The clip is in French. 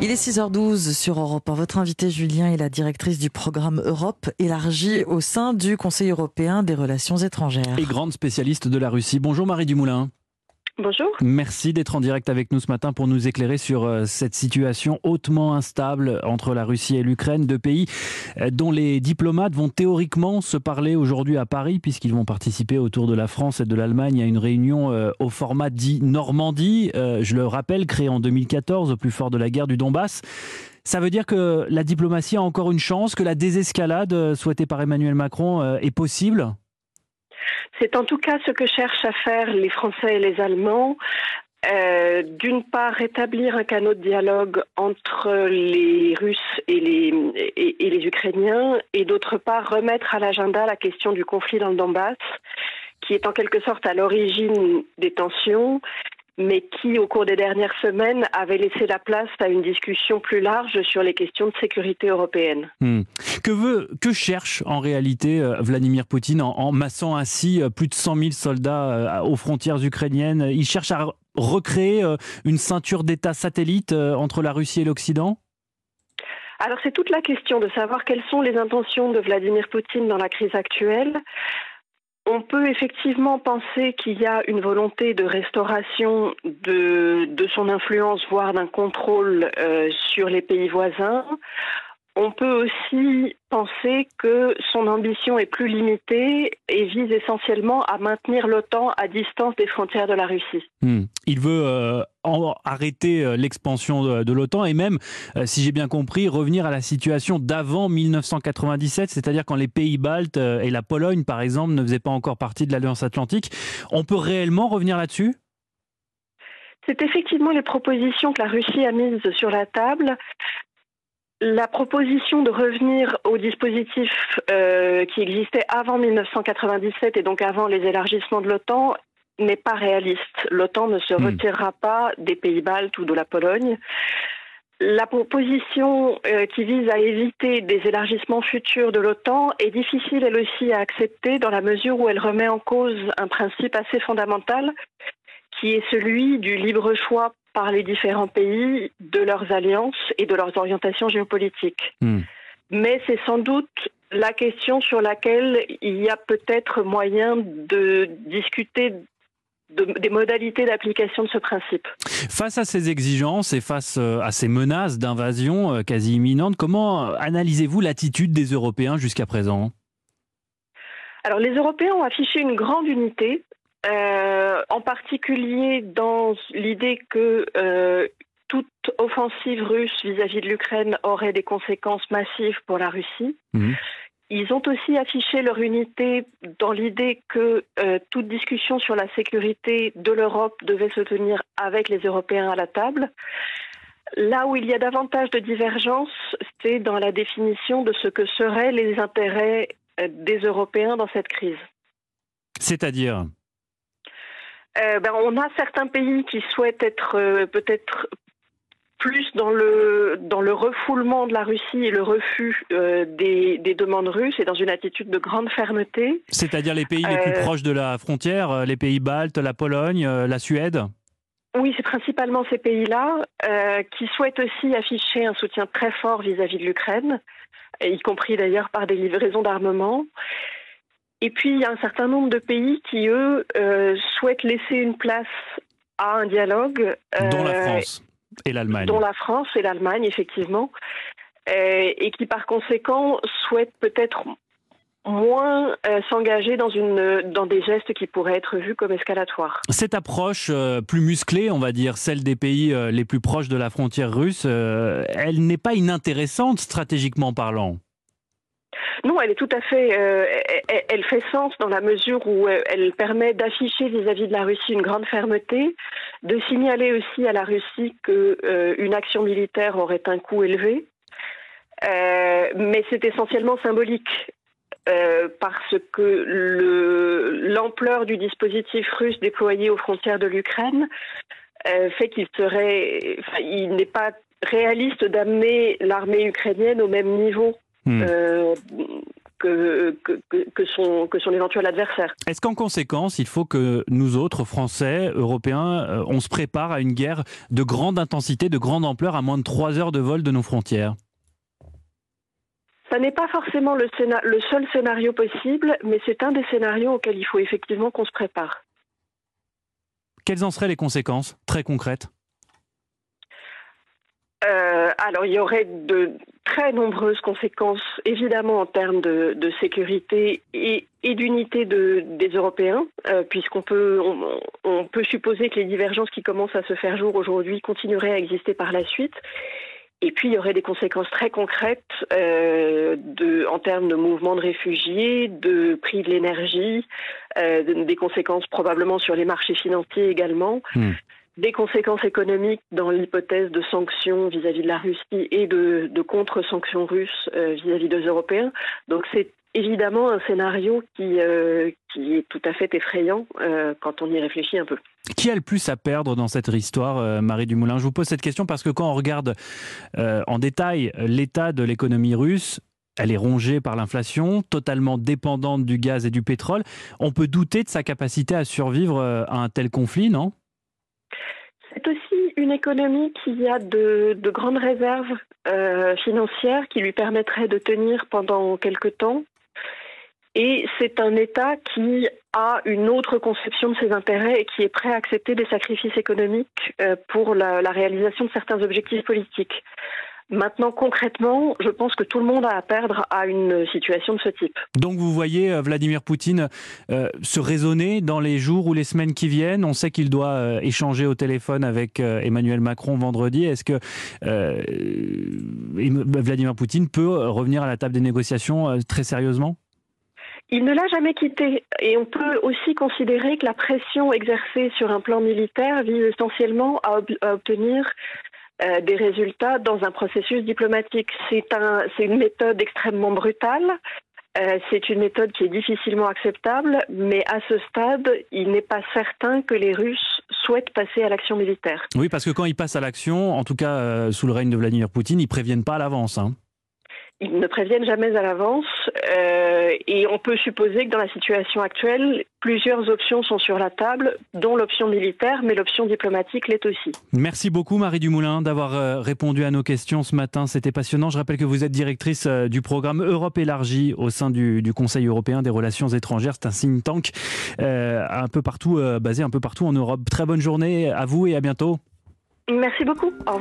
Il est 6h12 sur Europe. Votre invité Julien est la directrice du programme Europe élargie au sein du Conseil européen des relations étrangères. Et grande spécialiste de la Russie. Bonjour Marie Dumoulin. Bonjour. Merci d'être en direct avec nous ce matin pour nous éclairer sur euh, cette situation hautement instable entre la Russie et l'Ukraine, deux pays euh, dont les diplomates vont théoriquement se parler aujourd'hui à Paris puisqu'ils vont participer autour de la France et de l'Allemagne à une réunion euh, au format dit Normandie. Je le rappelle, créé en 2014 au plus fort de la guerre du Donbass. Ça veut dire que la diplomatie a encore une chance, que la désescalade souhaitée par Emmanuel Macron est possible? C'est en tout cas ce que cherchent à faire les Français et les Allemands. Euh, d'une part, rétablir un canot de dialogue entre les Russes et les, et les Ukrainiens, et d'autre part, remettre à l'agenda la question du conflit dans le Donbass, qui est en quelque sorte à l'origine des tensions mais qui, au cours des dernières semaines, avait laissé la place à une discussion plus large sur les questions de sécurité européenne. Hmm. Que, veut, que cherche en réalité euh, Vladimir Poutine en, massant ainsi euh, plus de 100 000 soldats euh, aux frontières ukrainiennes? Il cherche à recréer une ceinture d'États satellites entre la Russie et l'Occident? Alors c'est toute la question de savoir quelles sont les intentions de Vladimir Poutine dans la crise actuelle. On peut effectivement penser qu'il y a une volonté de restauration de, son influence, voire d'un contrôle euh, sur les pays voisins. On peut aussi penser que son ambition est plus limitée et vise essentiellement à maintenir l'OTAN à distance des frontières de la Russie. Hmm. Il veut euh, arrêter euh, l'expansion de, l'OTAN et même, euh, si j'ai bien compris, revenir à la situation d'avant 1997, c'est-à-dire quand les pays baltes et la Pologne, par exemple, ne faisaient pas encore partie de l'Alliance atlantique. On peut réellement revenir là-dessus? C'est effectivement les propositions que la Russie a mises sur la table. La proposition de revenir au dispositif euh, qui existait avant 1997 et donc avant les élargissements de l'OTAN n'est pas réaliste. L'OTAN ne se hmm. retirera pas des pays baltes ou de la Pologne. La proposition euh, qui vise à éviter des élargissements futurs de l'OTAN est difficile elle aussi à accepter dans la mesure où elle remet en cause un principe assez fondamental qui est celui du libre choix par les différents pays de leurs alliances et de leurs orientations géopolitiques. Hmm. Mais c'est sans doute la question sur laquelle il y a peut-être moyen de discuter des modalités d'application de ce principe. Face à ces exigences et face euh, à ces menaces d'invasion euh, quasi imminentes, comment analysez-vous l'attitude des Européens jusqu'à présent? Alors les Européens ont affiché une grande unité euh, en particulier dans l'idée que euh, toute offensive russe vis-à-vis de l'Ukraine aurait des conséquences massives pour la Russie. Mhm. Ils ont aussi affiché leur unité dans l'idée que euh, toute discussion sur la sécurité de l'Europe devait se tenir avec les Européens à la table. Là où il y a davantage de divergences, c'est dans la définition de ce que seraient les intérêts des Européens dans cette crise. C'est-à-dire? Euh, ben, on a certains pays qui souhaitent être euh, peut-être plus dans le dans le refoulement de la Russie et le refus euh, des, demandes russes et dans une attitude de grande fermeté. C'est-à-dire les pays les plus proches de la frontière, les pays baltes, la Pologne, la Suède? Oui, c'est principalement ces pays-là qui souhaitent aussi afficher un soutien très fort vis-à-vis de l'Ukraine, y compris d'ailleurs par des livraisons d'armement. Et puis, il y a un certain nombre de pays qui, eux, euh, souhaitent laisser une place à un dialogue. Euh, dont la France et l'Allemagne. Dont la France et l'Allemagne, effectivement. Euh, et qui, par conséquent, souhaitent peut-être moins s'engager dans, une, dans des gestes qui pourraient être vus comme escalatoires. Cette approche plus musclée, on va dire, celle des pays les plus proches de la frontière russe, elle n'est pas inintéressante stratégiquement parlant. Non, elle est tout à fait. Euh, elle, fait sens dans la mesure où euh, elle permet d'afficher vis-à-vis de la Russie une grande fermeté, de signaler aussi à la Russie qu'une euh, action militaire aurait un coût élevé. mais c'est essentiellement symbolique. parce que l'ampleur du dispositif russe déployé aux frontières de l'Ukraine fait qu'il serait, il n'est pas réaliste d'amener l'armée ukrainienne au même niveau Hmm. Euh, que, que, son, que son éventuel adversaire. Est-ce qu'en conséquence, il faut que nous autres, Français, Européens, euh, on se prépare à une guerre de grande intensité, de grande ampleur, à moins de trois heures de vol de nos frontières? Ça n'est pas forcément le, le seul scénario possible, mais c'est un des scénarios auxquels il faut effectivement qu'on se prépare. Quelles en seraient les conséquences très concrètes? Euh, alors, il y aurait de très nombreuses conséquences, évidemment, en termes de, sécurité et, d'unité des Européens, euh, puisqu'on peut, supposer que les divergences qui commencent à se faire jour aujourd'hui continueraient à exister par la suite. Et puis, il y aurait des conséquences très concrètes euh, en termes de mouvement de réfugiés, de prix de l'énergie, des conséquences probablement sur les marchés financiers également. Hmm des conséquences économiques dans l'hypothèse de sanctions vis-à-vis de la Russie et de, contre-sanctions russes euh, vis-à-vis des Européens. Donc c'est évidemment un scénario qui, euh, est tout à fait effrayant euh, quand on y réfléchit un peu. Qui a le plus à perdre dans cette histoire, Marie Dumoulin? Je vous pose cette question parce que quand on regarde en détail l'état de l'économie russe, elle est rongée par l'inflation, totalement dépendante du gaz et du pétrole. On peut douter de sa capacité à survivre à un tel conflit, non? C'est aussi une économie qui a de, grandes réserves euh, financières qui lui permettraient de tenir pendant quelque temps. Et c'est un État qui a une autre conception de ses intérêts et qui est prêt à accepter des sacrifices économiques euh, pour la réalisation de certains objectifs politiques. Maintenant, concrètement, je pense que tout le monde a à perdre à une situation de ce type. Donc vous voyez euh, Vladimir Poutine euh, se raisonner dans les jours ou les semaines qui viennent. On sait qu'il doit euh, échanger au téléphone avec Emmanuel Macron vendredi. Est-ce que Vladimir Poutine peut revenir à la table des négociations très sérieusement? Il ne l'a jamais quitté et on peut aussi considérer que la pression exercée sur un plan militaire vise essentiellement à obtenir euh, des résultats dans un processus diplomatique. C'est un, une méthode extrêmement brutale. Euh, c'est une méthode qui est difficilement acceptable, mais à ce stade, il n'est pas certain que les Russes souhaitent passer à l'action militaire. Oui, parce que quand ils passent à l'action, en tout cas euh, sous le règne de Vladimir Poutine, ils préviennent pas à l'avance. Hein ils ne préviennent jamais à l'avance euh, et on peut supposer que dans la situation actuelle, plusieurs options sont sur la table, dont l'option militaire, mais l'option diplomatique l'est aussi. Merci beaucoup Marie Dumoulin d'avoir euh, répondu à nos questions ce matin. C'était passionnant. Je rappelle que vous êtes directrice euh, du programme Europe élargie au sein du, Conseil européen des relations étrangères. C'est un think tank un peu partout, basé un peu partout en Europe. Très bonne journée à vous et à bientôt. Merci beaucoup. Au revoir.